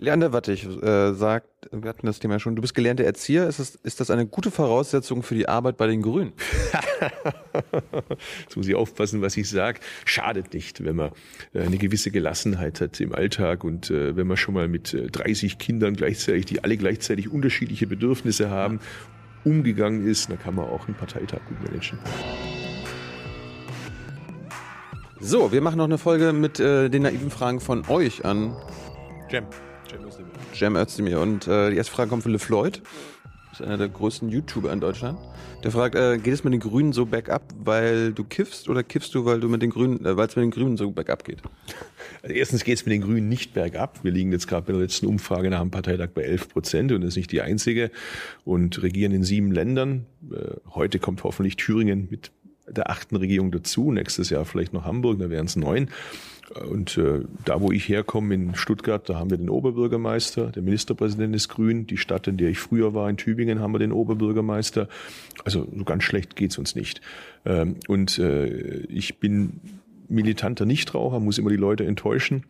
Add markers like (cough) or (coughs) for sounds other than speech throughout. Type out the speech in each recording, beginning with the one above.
Leander Wattig äh, sagt, wir hatten das Thema ja schon, du bist gelernter Erzieher. Ist das, ist das eine gute Voraussetzung für die Arbeit bei den Grünen? (laughs) Jetzt muss ich aufpassen, was ich sage. Schadet nicht, wenn man äh, eine gewisse Gelassenheit hat im Alltag und äh, wenn man schon mal mit 30 äh, Kindern gleichzeitig, die alle gleichzeitig unterschiedliche Bedürfnisse haben, umgegangen ist, dann kann man auch einen Parteitag gut managen. So, wir machen noch eine Folge mit äh, den naiven Fragen von euch an. Jam. Jam Özdemir. Und äh, die erste Frage kommt von LeFloid. Das ist einer der größten YouTuber in Deutschland. Der fragt, äh, geht es mit den Grünen so bergab, weil du kiffst oder kiffst du, weil du mit den Grünen, äh, weil es mit den Grünen so bergab geht? Also erstens geht es mit den Grünen nicht bergab. Wir liegen jetzt gerade bei der letzten Umfrage nach dem Parteitag bei 11 Prozent und das ist nicht die einzige und regieren in sieben Ländern. Äh, heute kommt hoffentlich Thüringen mit der achten Regierung dazu. Nächstes Jahr vielleicht noch Hamburg, da wären es neun. Und äh, da, wo ich herkomme, in Stuttgart, da haben wir den Oberbürgermeister, der Ministerpräsident ist grün. Die Stadt, in der ich früher war, in Tübingen, haben wir den Oberbürgermeister. Also so ganz schlecht geht's uns nicht. Ähm, und äh, ich bin militanter Nichtraucher, muss immer die Leute enttäuschen.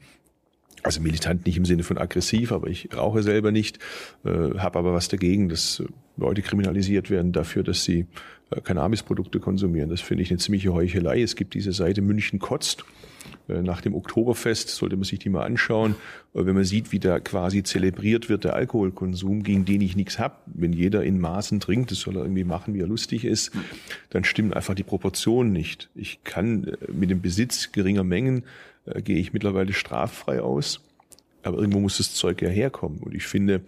Also militant nicht im Sinne von aggressiv, aber ich rauche selber nicht, äh, habe aber was dagegen, dass Leute kriminalisiert werden dafür, dass sie äh, Cannabisprodukte konsumieren. Das finde ich eine ziemliche Heuchelei. Es gibt diese Seite München kotzt. Äh, nach dem Oktoberfest sollte man sich die mal anschauen. Äh, wenn man sieht, wie da quasi zelebriert wird, der Alkoholkonsum, gegen den ich nichts hab, wenn jeder in Maßen trinkt, das soll er irgendwie machen, wie er lustig ist, dann stimmen einfach die Proportionen nicht. Ich kann mit dem Besitz geringer Mengen, äh, gehe ich mittlerweile straffrei aus. Aber irgendwo muss das Zeug ja herkommen. Und ich finde,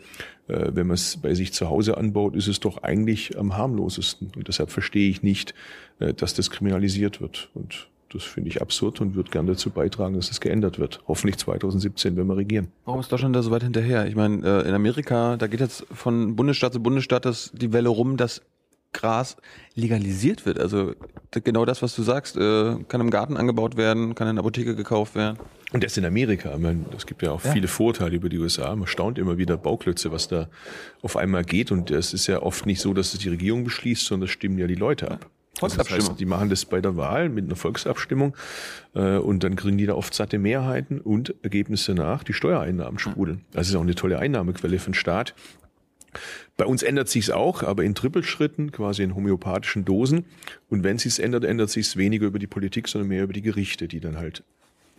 äh, wenn man es bei sich zu Hause anbaut, ist es doch eigentlich am harmlosesten. Und deshalb verstehe ich nicht, äh, dass das kriminalisiert wird. Und das finde ich absurd und würde gerne dazu beitragen, dass das geändert wird. Hoffentlich 2017, wenn wir regieren. Warum ist Deutschland da so weit hinterher? Ich meine, äh, in Amerika, da geht jetzt von Bundesstaat zu Bundesstaat das, die Welle rum, dass Gras legalisiert wird. Also genau das, was du sagst, kann im Garten angebaut werden, kann in der Apotheke gekauft werden. Und das in Amerika. Ich meine, es gibt ja auch ja. viele Vorteile über die USA. Man staunt immer wieder Bauklötze, was da auf einmal geht. Und es ist ja oft nicht so, dass es die Regierung beschließt, sondern das stimmen ja die Leute ab. Volksabstimmung. Das heißt, die machen das bei der Wahl mit einer Volksabstimmung äh, und dann kriegen die da oft satte Mehrheiten und Ergebnisse nach, die Steuereinnahmen sprudeln. Das ist auch eine tolle Einnahmequelle für den Staat. Bei uns ändert sich's auch, aber in Trippelschritten, quasi in homöopathischen Dosen. Und wenn sich's ändert, ändert sich's weniger über die Politik, sondern mehr über die Gerichte, die dann halt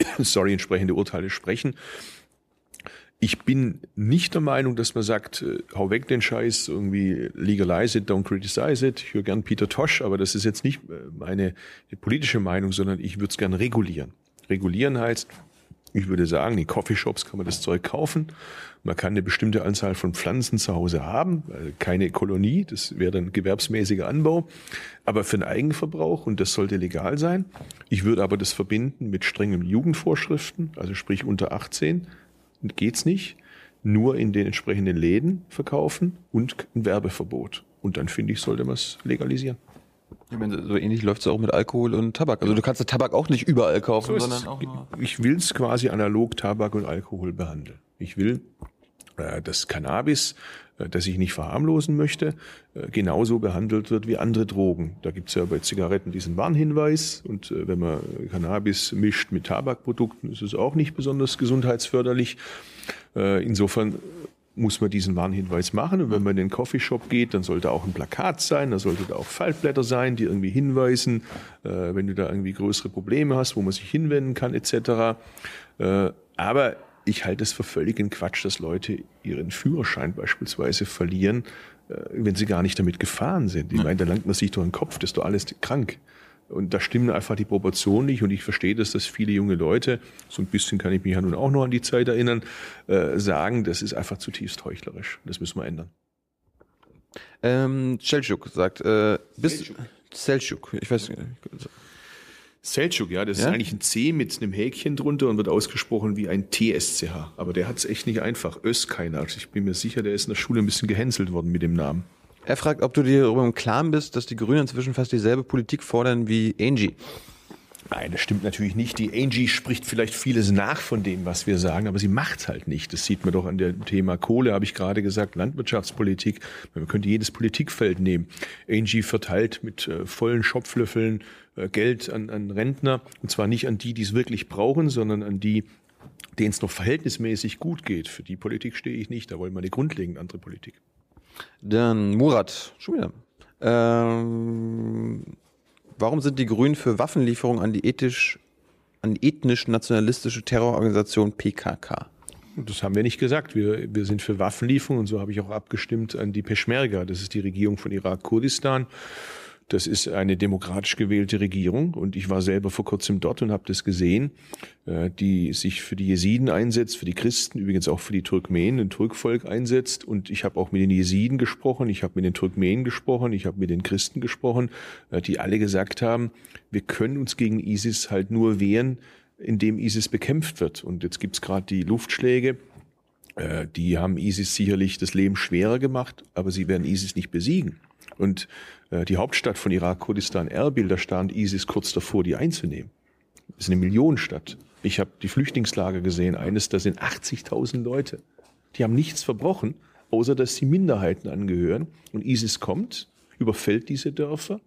(coughs) sorry, entsprechende Urteile sprechen. Ich bin nicht der Meinung, dass man sagt, äh, hau weg den Scheiß, irgendwie legalize it, don't criticize it. Ich höre gern Peter Tosh, aber das ist jetzt nicht äh, meine politische Meinung, sondern ich würde es gern regulieren. Regulieren heißt, ich würde sagen, in Coffeeshops kann man das Zeug kaufen. Man kann eine bestimmte Anzahl von Pflanzen zu Hause haben, keine Kolonie, das wäre dann gewerbsmäßiger Anbau, aber für den Eigenverbrauch und das sollte legal sein. Ich würde aber das verbinden mit strengen Jugendvorschriften, also sprich unter 18 geht's nicht, nur in den entsprechenden Läden verkaufen und ein Werbeverbot. Und dann finde ich, sollte man es legalisieren. Ich meine, so ähnlich läuft es auch mit Alkohol und Tabak. Also du kannst Tabak auch nicht überall kaufen, so sondern auch nur Ich will es quasi analog Tabak und Alkohol behandeln. Ich will äh, das Cannabis, das ich nicht verharmlosen möchte, äh, genauso behandelt wird wie andere Drogen. Da gibt es ja bei Zigaretten diesen Warnhinweis und äh, wenn man Cannabis mischt mit Tabakprodukten, ist es auch nicht besonders gesundheitsförderlich. Äh, insofern muss man diesen Warnhinweis machen. Und wenn man in den Coffeeshop geht, dann sollte auch ein Plakat sein, da sollte da auch Faltblätter sein, die irgendwie hinweisen, äh, wenn du da irgendwie größere Probleme hast, wo man sich hinwenden kann, etc. Äh, aber ich halte es für völligen Quatsch, dass Leute ihren Führerschein beispielsweise verlieren, äh, wenn sie gar nicht damit gefahren sind. Ich meine, da langt man sich doch den Kopf, das ist doch alles krank. Und da stimmen einfach die Proportionen nicht. Und ich verstehe das, dass viele junge Leute, so ein bisschen kann ich mich ja nun auch noch an die Zeit erinnern, äh, sagen, das ist einfach zutiefst heuchlerisch. Das müssen wir ändern. Ähm, Selçuk sagt, äh, bis Selçuk, ich weiß nicht. Selçuk, ja, das ja? ist eigentlich ein C mit einem Häkchen drunter und wird ausgesprochen wie ein TSCH. Aber der hat es echt nicht einfach. Özkeiner. Ich bin mir sicher, der ist in der Schule ein bisschen gehänselt worden mit dem Namen. Er fragt, ob du dir darüber im Klaren bist, dass die Grünen inzwischen fast dieselbe Politik fordern wie Angie. Nein, das stimmt natürlich nicht. Die Angie spricht vielleicht vieles nach von dem, was wir sagen, aber sie macht's halt nicht. Das sieht man doch an dem Thema Kohle, habe ich gerade gesagt, Landwirtschaftspolitik. Man könnte jedes Politikfeld nehmen. Angie verteilt mit äh, vollen Schopflöffeln äh, Geld an, an Rentner. Und zwar nicht an die, die es wirklich brauchen, sondern an die, denen es noch verhältnismäßig gut geht, für die Politik stehe ich nicht. Da wollen wir eine grundlegend andere Politik. Dann Murat, schon wieder. Ähm, warum sind die Grünen für Waffenlieferung an die ethisch, an ethnisch-nationalistische Terrororganisation PKK? Das haben wir nicht gesagt. Wir, wir sind für Waffenlieferung und so habe ich auch abgestimmt an die Peschmerga. Das ist die Regierung von Irak-Kurdistan. Das ist eine demokratisch gewählte Regierung und ich war selber vor kurzem dort und habe das gesehen, äh, die sich für die Jesiden einsetzt, für die Christen, übrigens auch für die Turkmenen, ein Turkvolk einsetzt. Und ich habe auch mit den Jesiden gesprochen, ich habe mit den Turkmenen gesprochen, ich habe mit den Christen gesprochen, äh, die alle gesagt haben, wir können uns gegen ISIS halt nur wehren, indem ISIS bekämpft wird. Und jetzt gibt's gerade die Luftschläge. Äh, die haben ISIS sicherlich das Leben schwerer gemacht, aber sie werden ISIS nicht besiegen. Und äh, die Hauptstadt von Irak, Kurdistan, Erbil, da stand ISIS kurz davor, die einzunehmen. Das ist eine Millionenstadt. Ich habe die Flüchtlingslager gesehen. Eines, da sind 80.000 Leute. Die haben nichts verbrochen, außer dass sie Minderheiten angehören. Und ISIS kommt, überfällt diese Dörfer,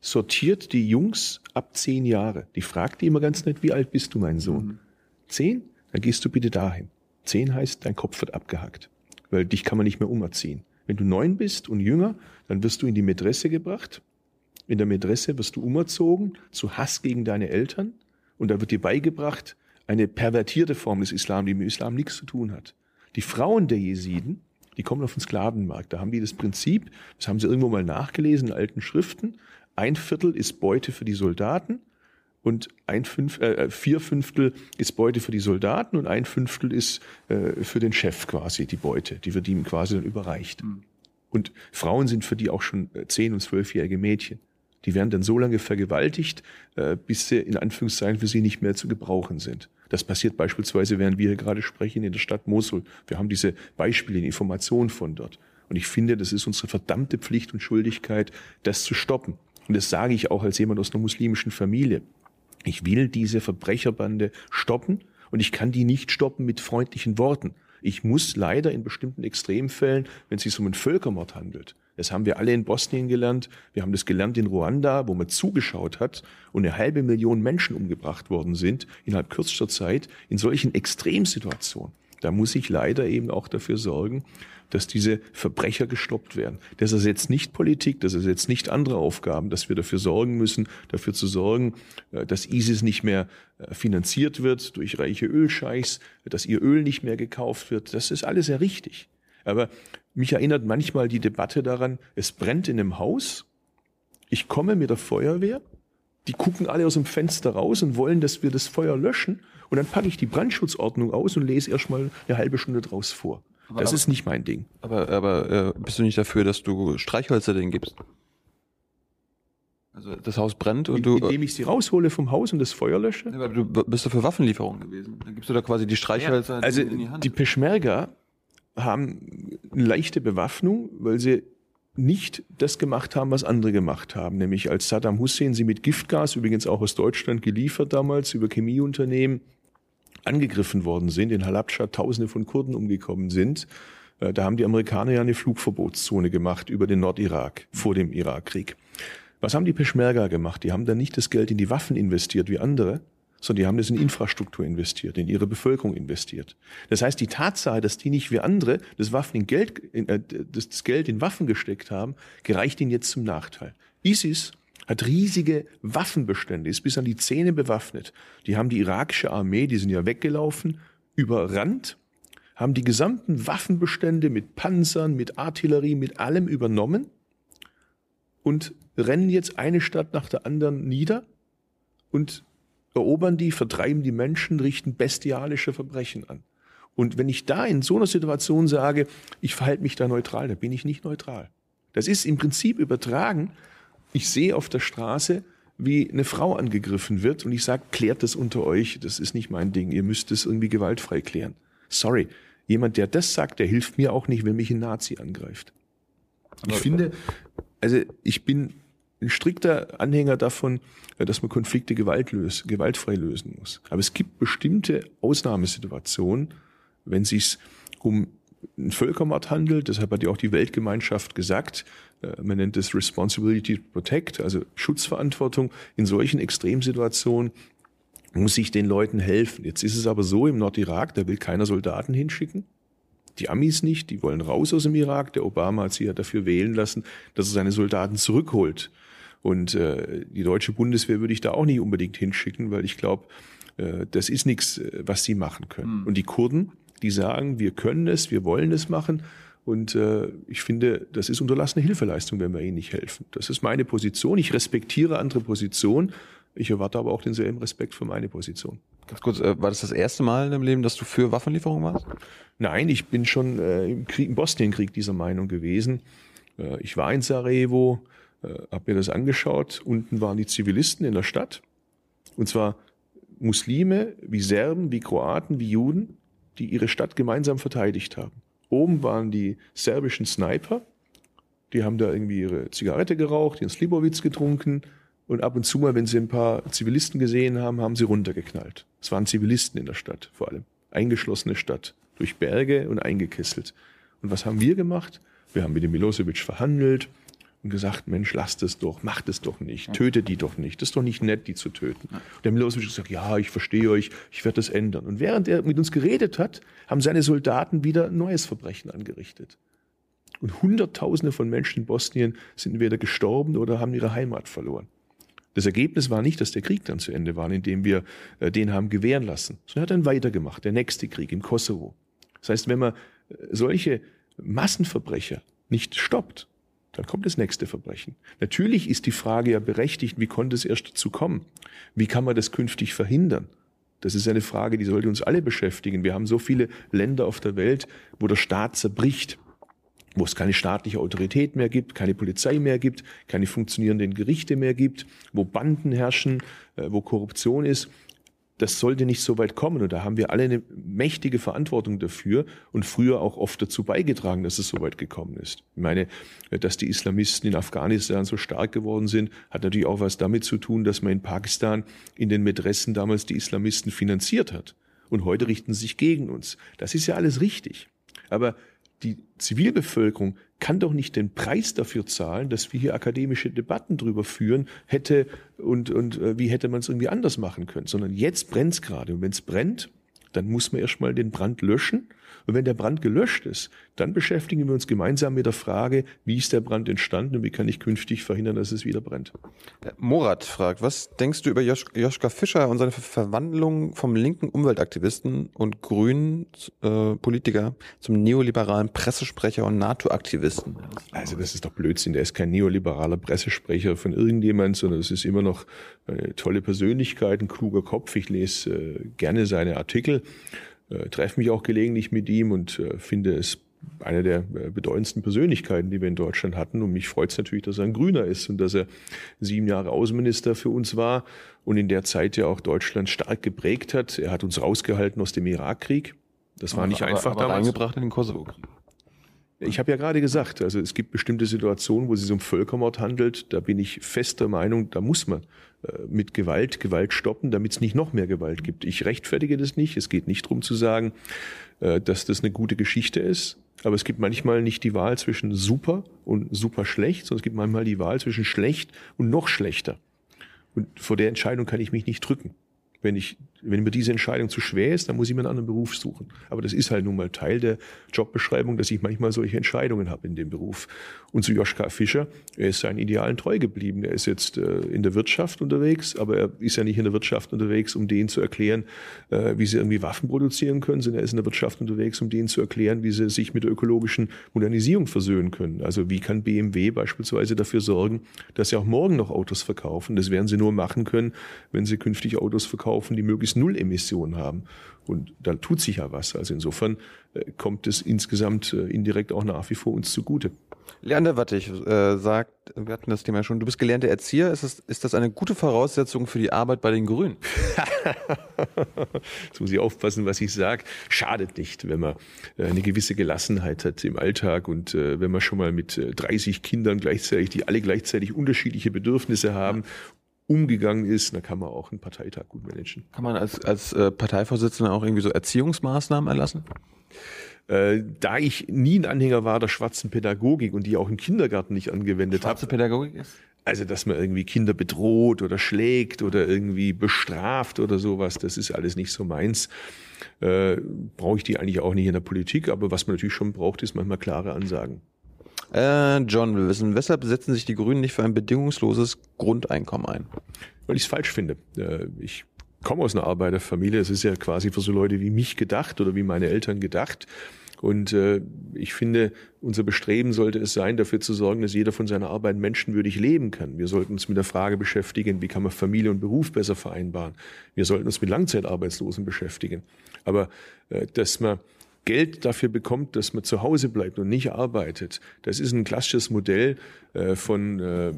sortiert die Jungs ab zehn Jahre. Die fragt die immer ganz nett, wie alt bist du, mein Sohn? Mhm. Zehn? Dann gehst du bitte dahin. Zehn heißt, dein Kopf wird abgehackt. Weil dich kann man nicht mehr umerziehen. Wenn du neun bist und jünger, dann wirst du in die Mätresse gebracht. In der Mätresse wirst du umerzogen zu Hass gegen deine Eltern. Und da wird dir beigebracht, eine pervertierte Form des Islam, die mit Islam nichts zu tun hat. Die Frauen der Jesiden, die kommen auf den Sklavenmarkt. Da haben die das Prinzip, das haben sie irgendwo mal nachgelesen in alten Schriften. Ein Viertel ist Beute für die Soldaten und ein Fünf, äh, vier Fünftel ist Beute für die Soldaten und ein Fünftel ist äh, für den Chef quasi die Beute. Die wird ihm quasi dann überreicht. Mhm. Und Frauen sind für die auch schon äh, zehn- und zwölfjährige Mädchen. Die werden dann so lange vergewaltigt, äh, bis sie in Anführungszeichen für sie nicht mehr zu gebrauchen sind. Das passiert beispielsweise, während wir hier gerade sprechen, in der Stadt Mosul. Wir haben diese Beispiele, die Informationen von dort. Und ich finde, das ist unsere verdammte Pflicht und Schuldigkeit, das zu stoppen. Und das sage ich auch als jemand aus einer muslimischen Familie. Ich will diese Verbrecherbande stoppen und ich kann die nicht stoppen mit freundlichen Worten. Ich muss leider in bestimmten Extremfällen, wenn es sich um einen Völkermord handelt, das haben wir alle in Bosnien gelernt, wir haben das gelernt in Ruanda, wo man zugeschaut hat und eine halbe Million Menschen umgebracht worden sind innerhalb kürzester Zeit in solchen Extremsituationen. Da muss ich leider eben auch dafür sorgen, dass diese Verbrecher gestoppt werden. Das ersetzt nicht Politik, das ersetzt nicht andere Aufgaben, dass wir dafür sorgen müssen, dafür zu sorgen, äh, dass ISIS nicht mehr äh, finanziert wird durch reiche Ölscheichs, dass ihr Öl nicht mehr gekauft wird. Das ist alles sehr richtig. Aber mich erinnert manchmal die Debatte daran, es brennt in einem Haus, ich komme mit der Feuerwehr, die gucken alle aus dem Fenster raus und wollen, dass wir das Feuer löschen. Und dann packe ich die Brandschutzordnung aus und lese erstmal eine halbe Stunde draus vor. Aber, das ist nicht mein Ding. Aber, aber äh, bist du nicht dafür, dass du Streichhölzer denen gibst? Also das Haus brennt und du. Indem ich sie raushole vom Haus und das Feuer lösche? Aber du bist doch für Waffenlieferungen gewesen. Dann gibst du da quasi die Streichhölzer ja, also in die Hand. Die Peschmerga haben eine leichte Bewaffnung, weil sie nicht das gemacht haben, was andere gemacht haben. Nämlich als Saddam Hussein sie mit Giftgas, übrigens auch aus Deutschland geliefert damals, über Chemieunternehmen, angegriffen worden sind, in Halabscha tausende von Kurden umgekommen sind, äh, da haben die Amerikaner ja eine Flugverbotszone gemacht über den Nordirak vor dem Irakkrieg. Was haben die Peschmerga gemacht? Die haben dann nicht das Geld in die Waffen investiert wie andere, sondern die haben das in Infrastruktur investiert, in ihre Bevölkerung investiert. Das heißt, die Tatsache, dass die nicht wie andere das, Waffen in Geld, äh, das Geld in Waffen gesteckt haben, gereicht ihnen jetzt zum Nachteil. ISIS hat riesige Waffenbestände, ist bis an die Zähne bewaffnet. Die haben die irakische Armee, die sind ja weggelaufen, überrannt, haben die gesamten Waffenbestände mit Panzern, mit Artillerie, mit allem übernommen und rennen jetzt eine Stadt nach der anderen nieder und erobern die, vertreiben die Menschen, richten bestialische Verbrechen an. Und wenn ich da in so einer Situation sage, ich verhalte mich da neutral, da bin ich nicht neutral. Das ist im Prinzip übertragen ich sehe auf der Straße, wie eine Frau angegriffen wird und ich sage, klärt das unter euch, das ist nicht mein Ding, ihr müsst es irgendwie gewaltfrei klären. Sorry, jemand, der das sagt, der hilft mir auch nicht, wenn mich ein Nazi angreift. ich finde, also ich bin ein strikter Anhänger davon, dass man Konflikte Gewalt löst, gewaltfrei lösen muss. Aber es gibt bestimmte Ausnahmesituationen, wenn es sich um einen Völkermord handelt, deshalb hat ja auch die Weltgemeinschaft gesagt, äh, man nennt es Responsibility to Protect, also Schutzverantwortung. In solchen Extremsituationen muss ich den Leuten helfen. Jetzt ist es aber so im Nordirak, da will keiner Soldaten hinschicken. Die Amis nicht, die wollen raus aus dem Irak. Der Obama hat sich ja dafür wählen lassen, dass er seine Soldaten zurückholt. Und äh, die deutsche Bundeswehr würde ich da auch nicht unbedingt hinschicken, weil ich glaube, äh, das ist nichts, äh, was sie machen können. Mhm. Und die Kurden, die sagen, wir können es, wir wollen es machen. Und äh, ich finde, das ist unterlassene Hilfeleistung, wenn wir ihnen nicht helfen. Das ist meine Position. Ich respektiere andere Positionen. Ich erwarte aber auch denselben Respekt für meine Position. Ganz kurz, äh, war das das erste Mal im Leben, dass du für Waffenlieferungen warst? Nein, ich bin schon äh, im, Krieg, im Bosnienkrieg dieser Meinung gewesen. Äh, ich war in Sarajevo, äh, habe mir das angeschaut. Unten waren die Zivilisten in der Stadt. Und zwar Muslime wie Serben, wie Kroaten, wie Juden, die ihre Stadt gemeinsam verteidigt haben. Oben waren die serbischen Sniper, die haben da irgendwie ihre Zigarette geraucht, ihren Slibowitz getrunken und ab und zu mal, wenn sie ein paar Zivilisten gesehen haben, haben sie runtergeknallt. Es waren Zivilisten in der Stadt vor allem. Eingeschlossene Stadt, durch Berge und eingekesselt. Und was haben wir gemacht? Wir haben mit dem Milosevic verhandelt und gesagt, Mensch, lasst es doch, macht es doch nicht, tötet die doch nicht. Das ist doch nicht nett, die zu töten. Und der Milosevic hat gesagt, ja, ich verstehe euch, ich werde das ändern. Und während er mit uns geredet hat, haben seine Soldaten wieder ein neues Verbrechen angerichtet. Und Hunderttausende von Menschen in Bosnien sind entweder gestorben oder haben ihre Heimat verloren. Das Ergebnis war nicht, dass der Krieg dann zu Ende war, indem wir äh, den haben gewähren lassen, sondern er hat dann weitergemacht, der nächste Krieg im Kosovo. Das heißt, wenn man äh, solche Massenverbrecher nicht stoppt, dann kommt das nächste Verbrechen. Natürlich ist die Frage ja berechtigt, wie konnte es erst dazu kommen? Wie kann man das künftig verhindern? Das ist eine Frage, die sollte uns alle beschäftigen. Wir haben so viele Länder auf der Welt, wo der Staat zerbricht wo es keine staatliche Autorität mehr gibt, keine Polizei mehr gibt, keine funktionierenden Gerichte mehr gibt, wo Banden herrschen, äh, wo Korruption ist. Das sollte nicht so weit kommen. Und da haben wir alle eine mächtige Verantwortung dafür und früher auch oft dazu beigetragen, dass es so weit gekommen ist. Ich meine, dass die Islamisten in Afghanistan so stark geworden sind, hat natürlich auch was damit zu tun, dass man in Pakistan in den Mädressen damals die Islamisten finanziert hat. Und heute richten sie sich gegen uns. Das ist ja alles richtig. Aber die Zivilbevölkerung kann doch nicht den Preis dafür zahlen, dass wir hier akademische Debatten drüber führen hätte und, und äh, wie hätte man es irgendwie anders machen können, sondern jetzt brennt es gerade. Und wenn es brennt, dann muss man erstmal den Brand löschen und wenn der Brand gelöscht ist, dann beschäftigen wir uns gemeinsam mit der Frage, wie ist der Brand entstanden und wie kann ich künftig verhindern, dass es wieder brennt. Morat fragt, was denkst du über Jos Joschka Fischer und seine Verwandlung vom linken Umweltaktivisten und grünen äh, Politiker zum neoliberalen Pressesprecher und NATO-Aktivisten? Also das ist doch Blödsinn. Der ist kein neoliberaler Pressesprecher von irgendjemand, sondern es ist immer noch eine tolle Persönlichkeit, ein kluger Kopf. Ich lese äh, gerne seine Artikel äh, treffe mich auch gelegentlich mit ihm und äh, finde es eine der äh, bedeutendsten Persönlichkeiten, die wir in Deutschland hatten. Und mich freut es natürlich, dass er ein Grüner ist und dass er sieben Jahre Außenminister für uns war und in der Zeit ja auch Deutschland stark geprägt hat. Er hat uns rausgehalten aus dem Irakkrieg. Das war nicht aber, einfach aber damals. eingebracht in den Kosovo-Krieg. Ich habe ja gerade gesagt, also es gibt bestimmte Situationen, wo es sich um Völkermord handelt. Da bin ich fester Meinung, da muss man äh, mit Gewalt Gewalt stoppen, damit es nicht noch mehr Gewalt gibt. Ich rechtfertige das nicht. Es geht nicht darum zu sagen, äh, dass das eine gute Geschichte ist. Aber es gibt manchmal nicht die Wahl zwischen super und super schlecht, sondern es gibt manchmal die Wahl zwischen schlecht und noch schlechter. Und vor der Entscheidung kann ich mich nicht drücken. Wenn, ich, wenn mir diese Entscheidung zu schwer ist, dann muss ich mir einen anderen Beruf suchen. Aber das ist halt nun mal Teil der Jobbeschreibung, dass ich manchmal solche Entscheidungen habe in dem Beruf. Und zu Joschka Fischer, er ist seinen Idealen treu geblieben. Er ist jetzt äh, in der Wirtschaft unterwegs, aber er ist ja nicht in der Wirtschaft unterwegs, um denen zu erklären, äh, wie sie irgendwie Waffen produzieren können, sondern er ist in der Wirtschaft unterwegs, um denen zu erklären, wie sie sich mit der ökologischen Modernisierung versöhnen können. Also wie kann BMW beispielsweise dafür sorgen, dass sie auch morgen noch Autos verkaufen. Das werden sie nur machen können, wenn sie künftig Autos verkaufen kaufen, die möglichst null Emissionen haben. Und da tut sich ja was. Also insofern äh, kommt es insgesamt äh, indirekt auch nach wie vor uns zugute. Leander Wattig äh, sagt, wir hatten das Thema schon, du bist gelernter Erzieher. Ist das, ist das eine gute Voraussetzung für die Arbeit bei den Grünen? (laughs) Jetzt muss ich aufpassen, was ich sage. Schadet nicht, wenn man äh, eine gewisse Gelassenheit hat im Alltag und äh, wenn man schon mal mit 30 Kindern gleichzeitig, die alle gleichzeitig unterschiedliche Bedürfnisse haben umgegangen ist, dann kann man auch einen Parteitag gut managen. Kann man als, als äh, Parteivorsitzender auch irgendwie so Erziehungsmaßnahmen erlassen? Äh, da ich nie ein Anhänger war der schwarzen Pädagogik und die auch im Kindergarten nicht angewendet habe. Schwarze Pädagogik ist? Also, dass man irgendwie Kinder bedroht oder schlägt oder irgendwie bestraft oder sowas, das ist alles nicht so meins. Äh, Brauche ich die eigentlich auch nicht in der Politik, aber was man natürlich schon braucht, ist manchmal klare Ansagen. Äh, John will wissen, weshalb setzen sich die Grünen nicht für ein bedingungsloses Grundeinkommen ein? Weil ich es falsch finde. Äh, ich komme aus einer Arbeiterfamilie. Es ist ja quasi für so Leute wie mich gedacht oder wie meine Eltern gedacht. Und äh, ich finde, unser Bestreben sollte es sein, dafür zu sorgen, dass jeder von seiner Arbeit menschenwürdig leben kann. Wir sollten uns mit der Frage beschäftigen, wie kann man Familie und Beruf besser vereinbaren. Wir sollten uns mit Langzeitarbeitslosen beschäftigen. Aber äh, dass man Geld dafür bekommt, dass man zu Hause bleibt und nicht arbeitet, das ist ein klassisches Modell äh, von äh,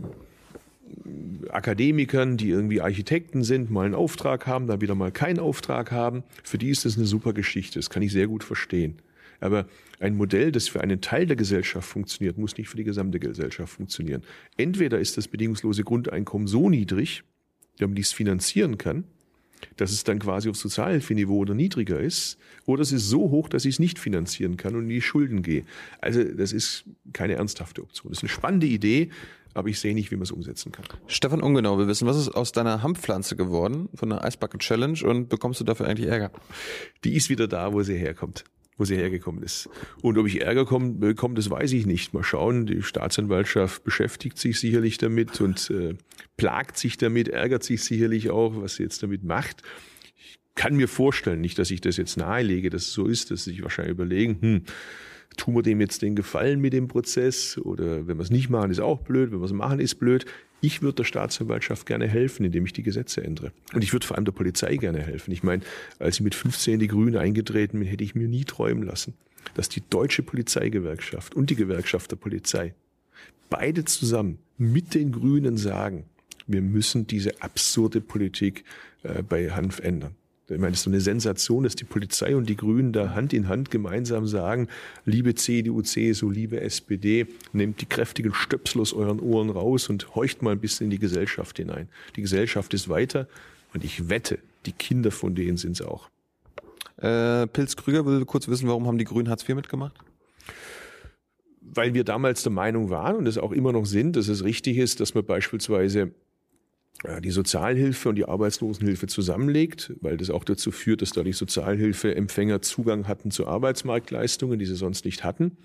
Akademikern, die irgendwie Architekten sind, mal einen Auftrag haben, dann wieder mal keinen Auftrag haben. Für die ist das eine super Geschichte. Das kann ich sehr gut verstehen. Aber ein Modell, das für einen Teil der Gesellschaft funktioniert, muss nicht für die gesamte Gesellschaft funktionieren. Entweder ist das bedingungslose Grundeinkommen so niedrig, damit ich es finanzieren kann, dass es dann quasi auf Sozialhilfeniveau oder niedriger ist, oder es ist so hoch, dass ich es nicht finanzieren kann und in die Schulden gehe. Also das ist keine ernsthafte Option. Das ist eine spannende Idee, aber ich sehe nicht, wie man es umsetzen kann. Stefan Ungenau, wir wissen, was ist aus deiner Hanfpflanze geworden, von der Eisbucket Challenge und bekommst du dafür eigentlich Ärger? Die ist wieder da, wo sie herkommt wo sie hergekommen ist. Und ob ich Ärger bekomme, das weiß ich nicht. Mal schauen, die Staatsanwaltschaft beschäftigt sich sicherlich damit und äh, plagt sich damit, ärgert sich sicherlich auch, was sie jetzt damit macht. Ich kann mir vorstellen, nicht, dass ich das jetzt nahelege, dass es so ist, dass sie sich wahrscheinlich überlegen, hm, tun wir dem jetzt den Gefallen mit dem Prozess oder wenn wir es nicht machen, ist auch blöd, wenn wir es machen, ist blöd. Ich würde der Staatsanwaltschaft gerne helfen, indem ich die Gesetze ändere. Und ich würde vor allem der Polizei gerne helfen. Ich meine, als ich mit 15 in die Grüne eingetreten bin, hätte ich mir nie träumen lassen, dass die deutsche Polizeigewerkschaft und die Gewerkschaft der Polizei beide zusammen mit den Grünen sagen, wir müssen diese absurde Politik äh, bei Hanf ändern. Ich meine, es ist so eine Sensation, dass die Polizei und die Grünen da Hand in Hand gemeinsam sagen, liebe CDU, CSU, liebe SPD, nehmt die kräftigen Stöpsel aus euren Ohren raus und horcht mal ein bisschen in die Gesellschaft hinein. Die Gesellschaft ist weiter und ich wette, die Kinder von denen sind es auch. Äh, Pilz Krüger will kurz wissen, warum haben die Grünen Hartz IV mitgemacht? Weil wir damals der Meinung waren und es auch immer noch sind, dass es richtig ist, dass man beispielsweise die Sozialhilfe und die Arbeitslosenhilfe zusammenlegt, weil das auch dazu führt, dass dadurch Sozialhilfeempfänger Zugang hatten zu Arbeitsmarktleistungen, die sie sonst nicht hatten.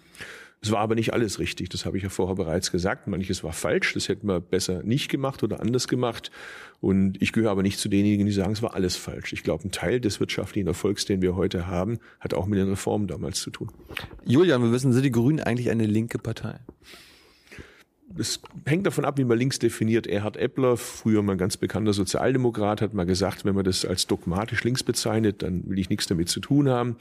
Es war aber nicht alles richtig, das habe ich ja vorher bereits gesagt. Manches war falsch, das hätten wir besser nicht gemacht oder anders gemacht. Und ich gehöre aber nicht zu denjenigen, die sagen, es war alles falsch. Ich glaube, ein Teil des wirtschaftlichen Erfolgs, den wir heute haben, hat auch mit den Reformen damals zu tun. Julian, wir wissen, sind die Grünen eigentlich eine linke Partei? Es hängt davon ab, wie man links definiert. Erhard Eppler, früher mal ein ganz bekannter Sozialdemokrat, hat mal gesagt, wenn man das als dogmatisch links bezeichnet, dann will ich nichts damit zu tun haben.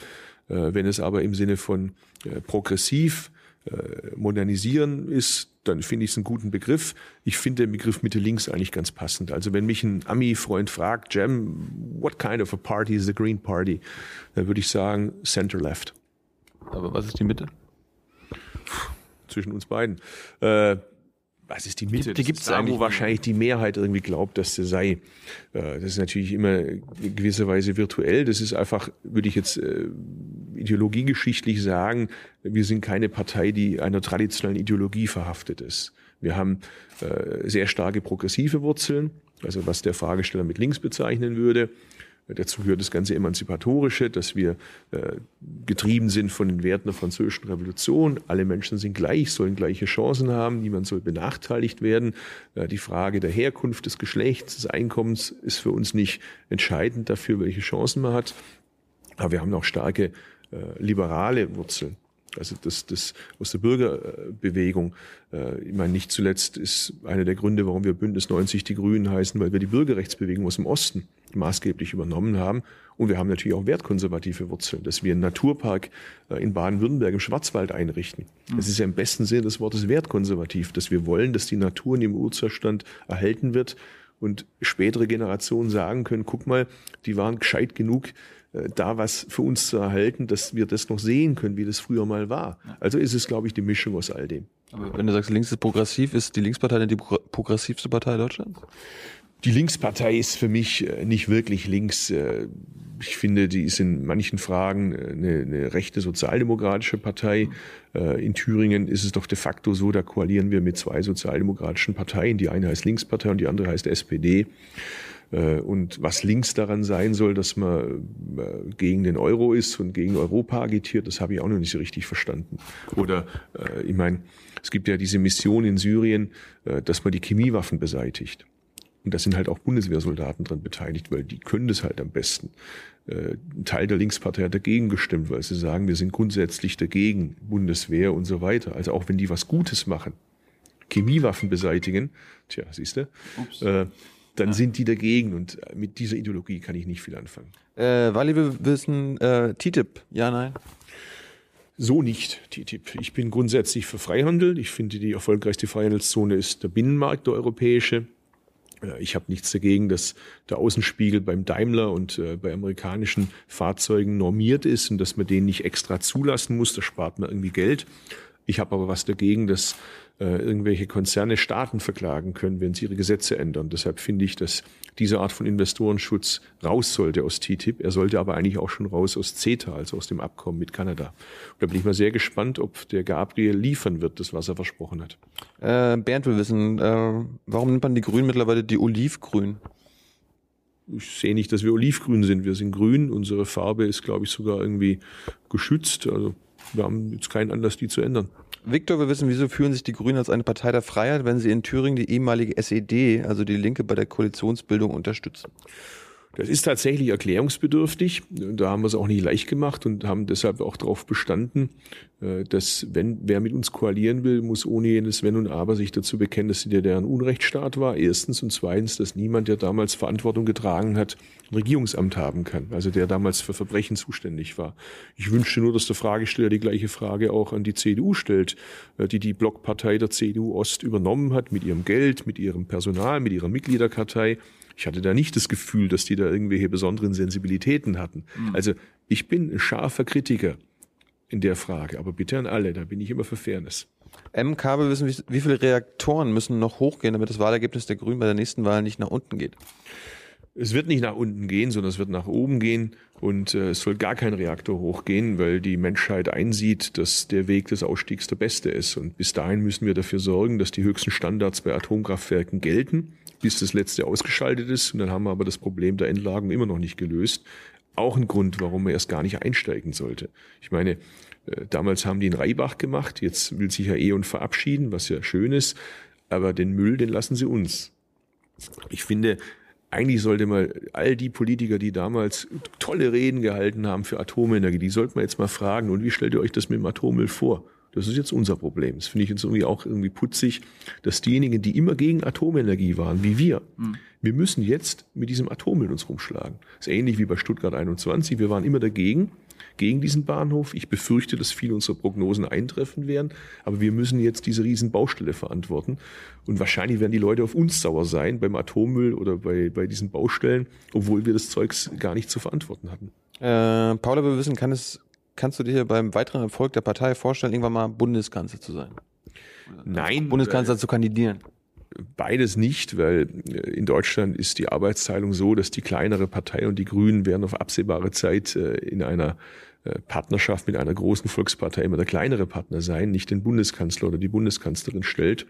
Äh, wenn es aber im Sinne von äh, progressiv, äh, modernisieren ist, dann finde ich es einen guten Begriff. Ich finde den Begriff Mitte links eigentlich ganz passend. Also wenn mich ein Ami-Freund fragt, Jam, what kind of a party is the Green Party? Dann würde ich sagen, Center Left. Aber was ist die Mitte? Zwischen uns beiden. Äh, was ist die Mitte? Die, gibt es da, wo wahrscheinlich die Mehrheit irgendwie glaubt, dass sie sei. Äh, das ist natürlich immer in gewisser Weise virtuell. Das ist einfach, würde ich jetzt äh, ideologiegeschichtlich sagen, wir sind keine Partei, die einer traditionellen Ideologie verhaftet ist. Wir haben äh, sehr starke progressive Wurzeln, also was der Fragesteller mit links bezeichnen würde. Dazu gehört das ganze Emanzipatorische, dass wir äh, getrieben sind von den Werten der französischen Revolution. Alle Menschen sind gleich, sollen gleiche Chancen haben, niemand soll benachteiligt werden. Äh, die Frage der Herkunft, des Geschlechts, des Einkommens ist für uns nicht entscheidend dafür, welche Chancen man hat. Aber wir haben auch starke äh, liberale Wurzeln. Also das, das aus der Bürgerbewegung. Äh, ich meine, nicht zuletzt ist einer der Gründe, warum wir Bündnis 90 die Grünen heißen, weil wir die Bürgerrechtsbewegung aus dem Osten maßgeblich übernommen haben. Und wir haben natürlich auch wertkonservative Wurzeln, dass wir einen Naturpark äh, in Baden-Württemberg im Schwarzwald einrichten. Das ist ja im besten Sinne des Wortes wertkonservativ, dass wir wollen, dass die Natur in dem Urzustand erhalten wird und spätere Generationen sagen können, guck mal, die waren gescheit genug, da was für uns zu erhalten, dass wir das noch sehen können, wie das früher mal war. Also ist es, glaube ich, die Mischung aus all dem. Aber wenn du sagst, links ist progressiv, ist die Linkspartei denn die progressivste Partei Deutschlands? Die Linkspartei ist für mich äh, nicht wirklich links. Äh, ich finde, die ist in manchen Fragen äh, eine, eine rechte sozialdemokratische Partei. In Thüringen ist es doch de facto so, da koalieren wir mit zwei sozialdemokratischen Parteien. Die eine heißt Linkspartei und die andere heißt SPD. Und was links daran sein soll, dass man gegen den Euro ist und gegen Europa agitiert, das habe ich auch noch nicht so richtig verstanden. Oder ich meine, es gibt ja diese Mission in Syrien, dass man die Chemiewaffen beseitigt. Und da sind halt auch Bundeswehrsoldaten dran beteiligt, weil die können das halt am besten. Äh, ein Teil der Linkspartei hat dagegen gestimmt, weil sie sagen, wir sind grundsätzlich dagegen, Bundeswehr und so weiter. Also auch wenn die was Gutes machen, Chemiewaffen beseitigen, tja, siehst du, äh, dann ja. sind die dagegen und mit dieser Ideologie kann ich nicht viel anfangen. Äh, weil wir wissen, äh, TTIP, ja, nein? So nicht, TTIP. Ich bin grundsätzlich für Freihandel. Ich finde, die erfolgreichste Freihandelszone ist der Binnenmarkt, der europäische. Ich habe nichts dagegen, dass der Außenspiegel beim Daimler und äh, bei amerikanischen Fahrzeugen normiert ist und dass man den nicht extra zulassen muss. Da spart man irgendwie Geld. Ich habe aber was dagegen, dass äh, irgendwelche Konzerne Staaten verklagen können, wenn sie ihre Gesetze ändern. Deshalb finde ich, dass diese Art von Investorenschutz raus sollte aus TTIP. Er sollte aber eigentlich auch schon raus aus CETA, also aus dem Abkommen mit Kanada. Und da bin ich mal sehr gespannt, ob der Gabriel liefern wird, das was er versprochen hat. Äh, Bernd will wissen, äh, warum nimmt man die Grünen mittlerweile die Olivgrün? Ich sehe nicht, dass wir olivgrün sind. Wir sind grün. Unsere Farbe ist, glaube ich, sogar irgendwie geschützt. Also wir haben jetzt keinen Anlass, die zu ändern. Viktor, wir wissen, wieso fühlen sich die Grünen als eine Partei der Freiheit, wenn sie in Thüringen die ehemalige SED, also die Linke, bei der Koalitionsbildung unterstützen? Das ist tatsächlich erklärungsbedürftig. Da haben wir es auch nicht leicht gemacht und haben deshalb auch darauf bestanden, äh, dass wenn wer mit uns koalieren will, muss ohne jenes Wenn und Aber sich dazu bekennen, dass die DDR ein Unrechtsstaat war. Erstens und zweitens, dass niemand, der damals Verantwortung getragen hat, ein Regierungsamt haben kann. Also der damals für Verbrechen zuständig war. Ich wünschte nur, dass der Fragesteller die gleiche Frage auch an die CDU stellt, äh, die die Blockpartei der CDU Ost übernommen hat mit ihrem Geld, mit ihrem Personal, mit ihrer Mitgliederkartei ich hatte da nicht das Gefühl, dass die da irgendwelche besonderen Sensibilitäten hatten. Mhm. Also ich bin ein scharfer Kritiker in der Frage, aber bitte an alle, da bin ich immer für Fairness. MK will wissen, wie, wie viele Reaktoren müssen noch hochgehen, damit das Wahlergebnis der Grünen bei der nächsten Wahl nicht nach unten geht. Es wird nicht nach unten gehen, sondern es wird nach oben gehen und äh, es soll gar kein Reaktor hochgehen, weil die Menschheit einsieht, dass der Weg des Ausstiegs der beste ist. Und bis dahin müssen wir dafür sorgen, dass die höchsten Standards bei Atomkraftwerken gelten bis das letzte ausgeschaltet ist. Und dann haben wir aber das Problem der Endlagerung immer noch nicht gelöst. Auch ein Grund, warum man erst gar nicht einsteigen sollte. Ich meine, äh, damals haben die in Reibach gemacht, jetzt will sich ja E.ON verabschieden, was ja schön ist, aber den Müll, den lassen sie uns. Ich finde, eigentlich sollte man all die Politiker, die damals tolle Reden gehalten haben für Atomenergie, die sollte man jetzt mal fragen, und wie stellt ihr euch das mit dem Atommüll vor? Das ist jetzt unser Problem. Das finde ich jetzt irgendwie auch irgendwie putzig, dass diejenigen, die immer gegen Atomenergie waren, wie wir, mhm. wir müssen jetzt mit diesem Atommüll uns rumschlagen. Das ist ähnlich wie bei Stuttgart 21. Wir waren immer dagegen, gegen diesen Bahnhof. Ich befürchte, dass viele unserer Prognosen eintreffen werden. Aber wir müssen jetzt diese riesen Baustelle verantworten. Und wahrscheinlich werden die Leute auf uns sauer sein beim Atommüll oder bei, bei diesen Baustellen, obwohl wir das Zeugs gar nicht zu verantworten hatten. Äh, Paula, wir wissen, kann es kannst du dir beim weiteren Erfolg der Partei vorstellen, irgendwann mal Bundeskanzler zu sein? Nein. Bundeskanzler zu kandidieren? Beides nicht, weil äh, in Deutschland ist die Arbeitsteilung so, dass die kleinere Partei und die Grünen werden auf absehbare Zeit äh, in einer äh, Partnerschaft mit einer großen Volkspartei immer der kleinere Partner sein, nicht den Bundeskanzler oder die Bundeskanzlerin stellt,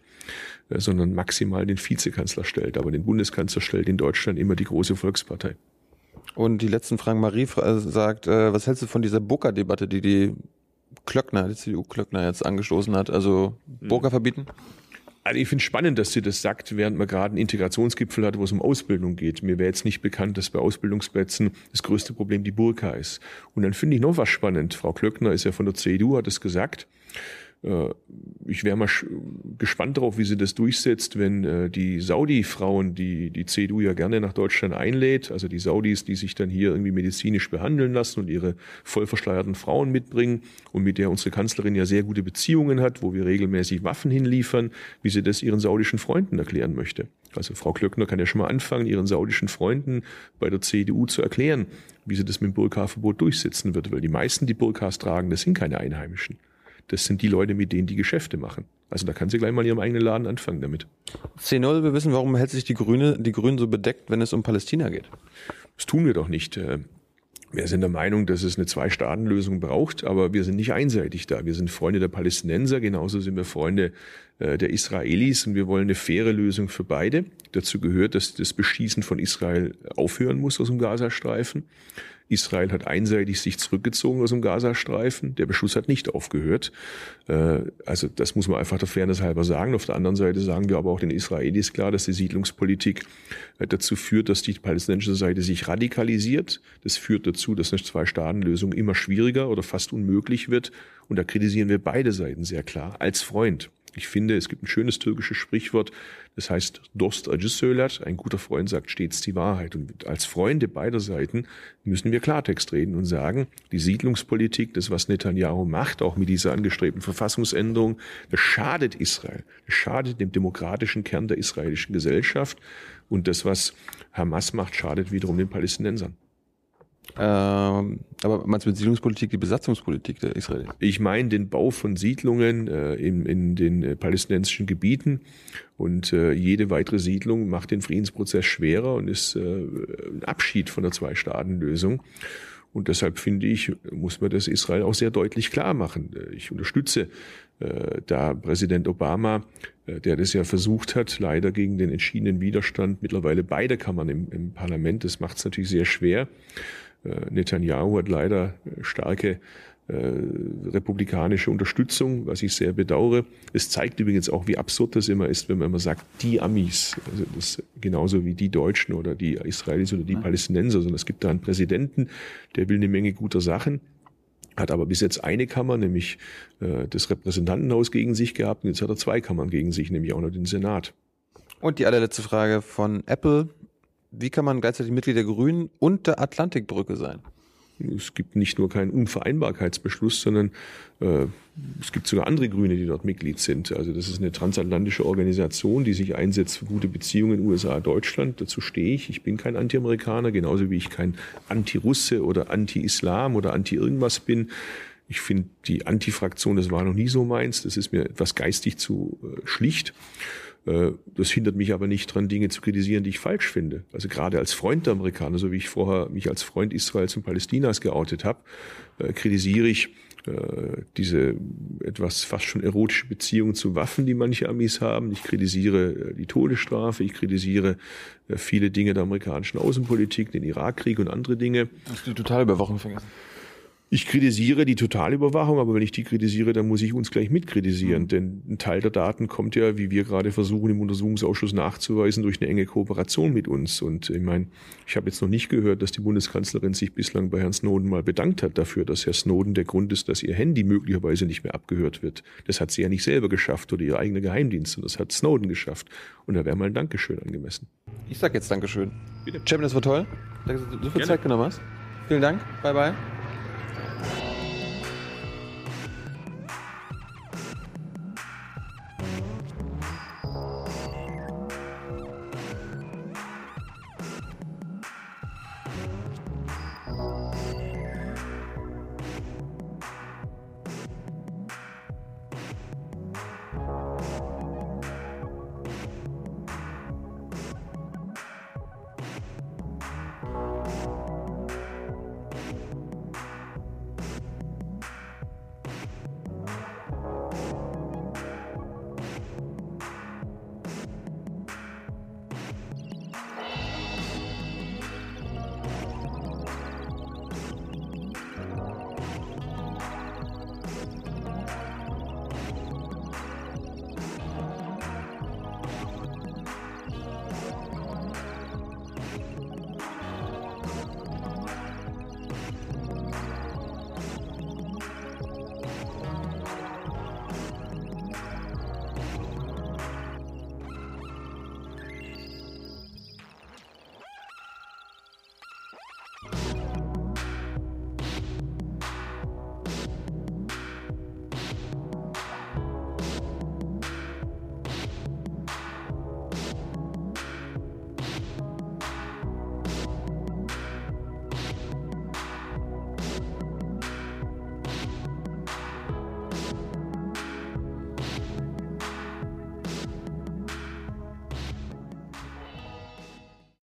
sondern maximal den Vizekanzler stellt. Aber den Bundeskanzler stellt in Deutschland immer die große Volkspartei. Und die letzten Fragen, Marie sagt, was hältst du von dieser Burka-Debatte, die die Klöckner, die CDU-Klöckner jetzt angestoßen hat? Also Burka mhm. verbieten? Also ich finde spannend, dass sie das sagt, während man gerade einen Integrationsgipfel hat, wo es um Ausbildung geht. Mir wäre jetzt nicht bekannt, dass bei Ausbildungsplätzen das größte Problem die Burka ist. Und dann finde ich noch was spannend. Frau Klöckner ist ja von der CDU, hat es gesagt. Äh, ich wäre mal gespannt darauf, wie sie das durchsetzt, wenn äh, die Saudi-Frauen, die die CDU ja gerne nach Deutschland einlädt, also die Saudis, die sich dann hier irgendwie medizinisch behandeln lassen und ihre voll verschleierten Frauen mitbringen und mit der unsere Kanzlerin ja sehr gute Beziehungen hat, wo wir regelmäßig Waffen hinliefern, wie sie das ihren saudischen Freunden erklären möchte. Also Frau Klöckner kann ja schon mal anfangen, ihren saudischen Freunden bei der CDU zu erklären, wie sie das mit dem Burka-Verbot durchsetzen wird, weil die meisten, die Burkas tragen, das sind keine Einheimischen. Das sind die Leute, mit denen die Geschäfte machen. Also da kann sie gleich mal in ihrem eigenen Laden anfangen damit. C0, wir wissen, warum hält sich die Grüne, die Grünen so bedeckt, wenn es um Palästina geht? Das tun wir doch nicht. Äh, wir sind der Meinung, dass es eine Zwei-Staaten-Lösung braucht, aber wir sind nicht einseitig da. Wir sind Freunde der Palästinenser, genauso sind wir Freunde äh, der Israelis und wir wollen eine faire Lösung für beide. Dazu gehört, dass das Beschießen von Israel aufhören muss aus dem Gazastreifen. Israel hat einseitig sich zurückgezogen aus dem Gazastreifen. Der Beschuss hat nicht aufgehört. Äh, also das muss man einfach der Fairness halber sagen. Auf der anderen Seite sagen wir aber auch den Israelis klar, dass die Siedlungspolitik äh, dazu führt, dass die palästinensische Seite sich radikalisiert. Das führt dazu, dass eine Zwei-Staaten-Lösung immer schwieriger oder fast unmöglich wird. Und da kritisieren wir beide Seiten sehr klar als Freund. Ich finde, es gibt ein schönes türkisches Sprichwort, das heißt Dost acı Ein guter Freund sagt stets die Wahrheit. Und als Freunde beider Seiten müssen wir Klartext reden und sagen, die Siedlungspolitik, das was Netanyahu macht, auch mit dieser angestrebten Verfassungsänderung, das schadet Israel. Das schadet dem demokratischen Kern der israelischen Gesellschaft. Und das, was Hamas macht, schadet wiederum den Palästinensern. Ähm, aber meinst du mit Siedlungspolitik die Besatzungspolitik der Israelis? Ich meine den Bau von Siedlungen äh, in, in den äh, palästinensischen Gebieten und äh, jede weitere Siedlung macht den Friedensprozess schwerer und ist äh, ein Abschied von der Zwei-Staaten-Lösung. Und deshalb finde ich, muss man das Israel auch sehr deutlich klar machen. Äh, ich unterstütze äh, da Präsident Obama, äh, der das ja versucht hat, leider gegen den entschiedenen Widerstand mittlerweile beide Kammern im, im Parlament. Das macht es natürlich sehr schwer. Äh, Netanyahu hat leider äh, starke äh, republikanische Unterstützung, was ich sehr bedauere. Es zeigt übrigens auch, wie absurd das immer ist, wenn man immer sagt, die Amis, also das genauso wie die Deutschen oder die Israelis oder die Palästinenser, sondern es gibt da einen Präsidenten, der will eine Menge guter Sachen, hat aber bis jetzt eine Kammer, nämlich äh, das Repräsentantenhaus gegen sich gehabt und jetzt hat er zwei Kammern gegen sich, nämlich auch noch den Senat. Und die allerletzte Frage von Apple wie kann man gleichzeitig Mitglied der Grünen und der Atlantikbrücke sein? Es gibt nicht nur keinen Unvereinbarkeitsbeschluss, sondern äh, es gibt sogar andere Grüne, die dort Mitglied sind. Also das ist eine transatlantische Organisation, die sich einsetzt für gute Beziehungen USA-Deutschland. Dazu stehe ich. Ich bin kein Anti-Amerikaner, genauso wie ich kein Anti-Russe oder Anti-Islam oder Anti-irgendwas bin. Ich finde die Anti-Fraktion, das war noch nie so meins. Das ist mir etwas geistig zu äh, schlicht. Äh, das hindert mich aber nicht dran, Dinge zu kritisieren, die ich falsch finde. Also gerade als Freund der Amerikaner, so wie ich vorher mich als Freund Israels und Palästinas geoutet habe, äh, kritisiere ich äh, diese etwas fast schon erotische Beziehung zu Waffen, die manche Amis haben. Ich kritisiere die Todesstrafe, ich kritisiere viele Dinge der amerikanischen Außenpolitik, den Irakkrieg und andere Dinge. Hast du total Überwachung vergessen? Ich kritisiere die Totalüberwachung, aber wenn ich die kritisiere, dann muss ich uns gleich mitkritisieren. Mhm. Denn ein Teil der Daten kommt ja, wie wir gerade versuchen, im Untersuchungsausschuss nachzuweisen, durch eine enge Kooperation mit uns. Und ich meine, ich habe jetzt noch nicht gehört, dass die Bundeskanzlerin sich bislang bei Herrn Snowden mal bedankt hat dafür, dass Herr Snowden der Grund ist, dass ihr Handy möglicherweise nicht mehr abgehört wird. Das hat sie ja nicht selber geschafft oder ihr eigener Geheimdienst, sondern das hat Snowden geschafft. Und da wäre mal ein Dankeschön angemessen. Ich sag jetzt Dankeschön. Bitte. Champion, das war toll. Danke, dass du so viel Gerne. Zeit genommen hast. Vielen Dank. Bye, bye.